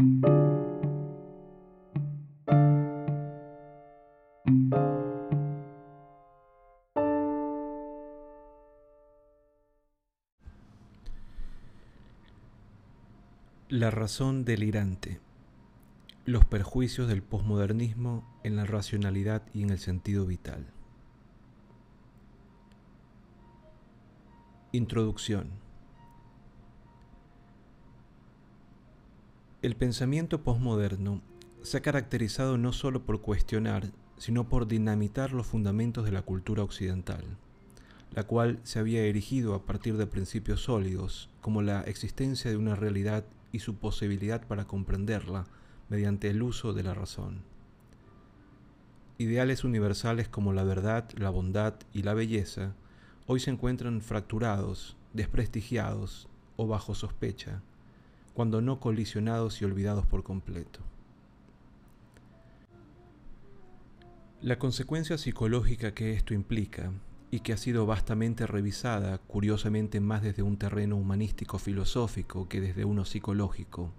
La razón delirante. Los perjuicios del posmodernismo en la racionalidad y en el sentido vital. Introducción. El pensamiento posmoderno se ha caracterizado no solo por cuestionar, sino por dinamitar los fundamentos de la cultura occidental, la cual se había erigido a partir de principios sólidos, como la existencia de una realidad y su posibilidad para comprenderla mediante el uso de la razón. Ideales universales como la verdad, la bondad y la belleza hoy se encuentran fracturados, desprestigiados o bajo sospecha, cuando no colisionados y olvidados por completo. La consecuencia psicológica que esto implica y que ha sido vastamente revisada, curiosamente más desde un terreno humanístico filosófico que desde uno psicológico,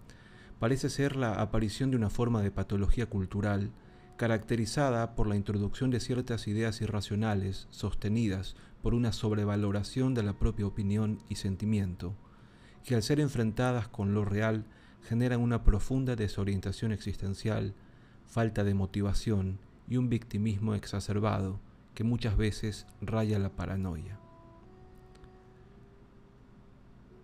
parece ser la aparición de una forma de patología cultural caracterizada por la introducción de ciertas ideas irracionales sostenidas por una sobrevaloración de la propia opinión y sentimiento, que al ser enfrentadas con lo real generan una profunda desorientación existencial, falta de motivación y un victimismo exacerbado, que muchas veces raya la paranoia.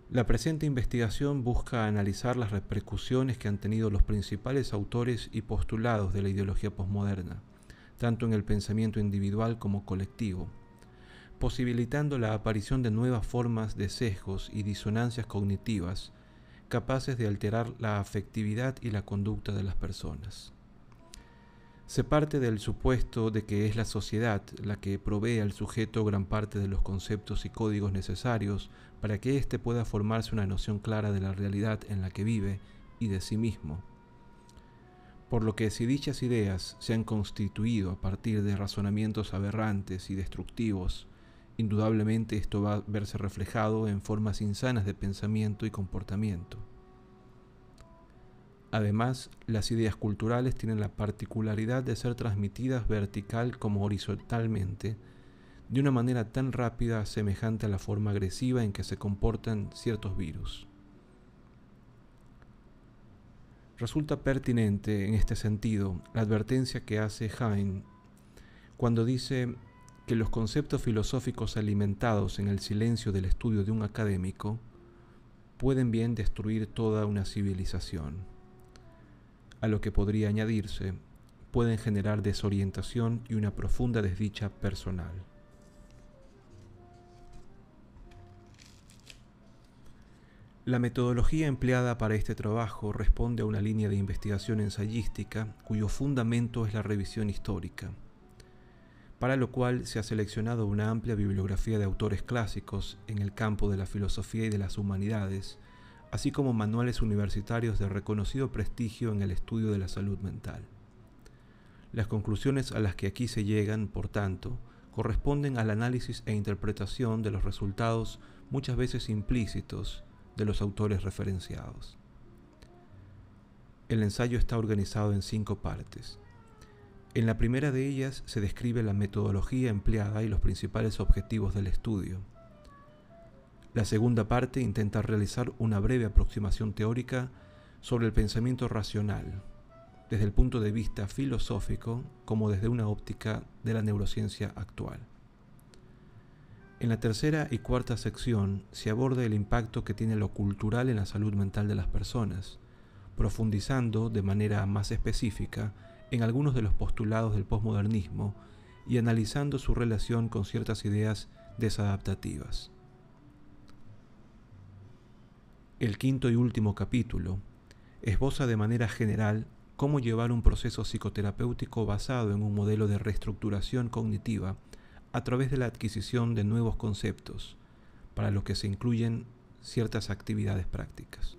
La presente investigación busca analizar las repercusiones que han tenido los principales autores y postulados de la ideología posmoderna, tanto en el pensamiento individual como colectivo, posibilitando la aparición de nuevas formas de sesgos y disonancias cognitivas capaces de alterar la afectividad y la conducta de las personas. Se parte del supuesto de que es la sociedad la que provee al sujeto gran parte de los conceptos y códigos necesarios para que éste pueda formarse una noción clara de la realidad en la que vive y de sí mismo. Por lo que si dichas ideas se han constituido a partir de razonamientos aberrantes y destructivos, indudablemente esto va a verse reflejado en formas insanas de pensamiento y comportamiento. Además, las ideas culturales tienen la particularidad de ser transmitidas vertical como horizontalmente, de una manera tan rápida semejante a la forma agresiva en que se comportan ciertos virus. Resulta pertinente en este sentido la advertencia que hace Heine cuando dice que los conceptos filosóficos alimentados en el silencio del estudio de un académico pueden bien destruir toda una civilización a lo que podría añadirse, pueden generar desorientación y una profunda desdicha personal. La metodología empleada para este trabajo responde a una línea de investigación ensayística cuyo fundamento es la revisión histórica, para lo cual se ha seleccionado una amplia bibliografía de autores clásicos en el campo de la filosofía y de las humanidades, así como manuales universitarios de reconocido prestigio en el estudio de la salud mental. Las conclusiones a las que aquí se llegan, por tanto, corresponden al análisis e interpretación de los resultados muchas veces implícitos de los autores referenciados. El ensayo está organizado en cinco partes. En la primera de ellas se describe la metodología empleada y los principales objetivos del estudio. La segunda parte intenta realizar una breve aproximación teórica sobre el pensamiento racional, desde el punto de vista filosófico como desde una óptica de la neurociencia actual. En la tercera y cuarta sección se aborda el impacto que tiene lo cultural en la salud mental de las personas, profundizando de manera más específica en algunos de los postulados del posmodernismo y analizando su relación con ciertas ideas desadaptativas. El quinto y último capítulo esboza de manera general cómo llevar un proceso psicoterapéutico basado en un modelo de reestructuración cognitiva a través de la adquisición de nuevos conceptos, para lo que se incluyen ciertas actividades prácticas.